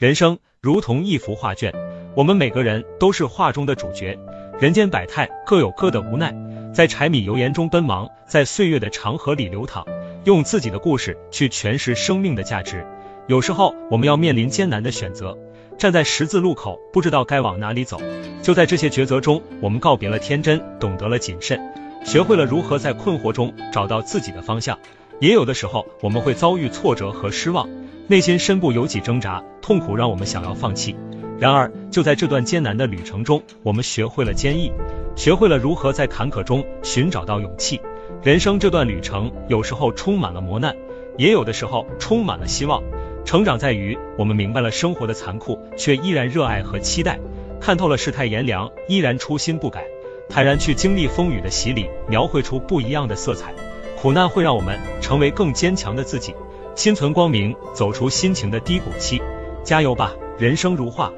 人生如同一幅画卷，我们每个人都是画中的主角。人间百态，各有各的无奈，在柴米油盐中奔忙，在岁月的长河里流淌，用自己的故事去诠释生命的价值。有时候，我们要面临艰难的选择，站在十字路口，不知道该往哪里走。就在这些抉择中，我们告别了天真，懂得了谨慎，学会了如何在困惑中找到自己的方向。也有的时候，我们会遭遇挫折和失望。内心深不由己挣扎，痛苦让我们想要放弃。然而，就在这段艰难的旅程中，我们学会了坚毅，学会了如何在坎坷中寻找到勇气。人生这段旅程，有时候充满了磨难，也有的时候充满了希望。成长在于我们明白了生活的残酷，却依然热爱和期待；看透了世态炎凉，依然初心不改，坦然去经历风雨的洗礼，描绘出不一样的色彩。苦难会让我们成为更坚强的自己。心存光明，走出心情的低谷期，加油吧！人生如画，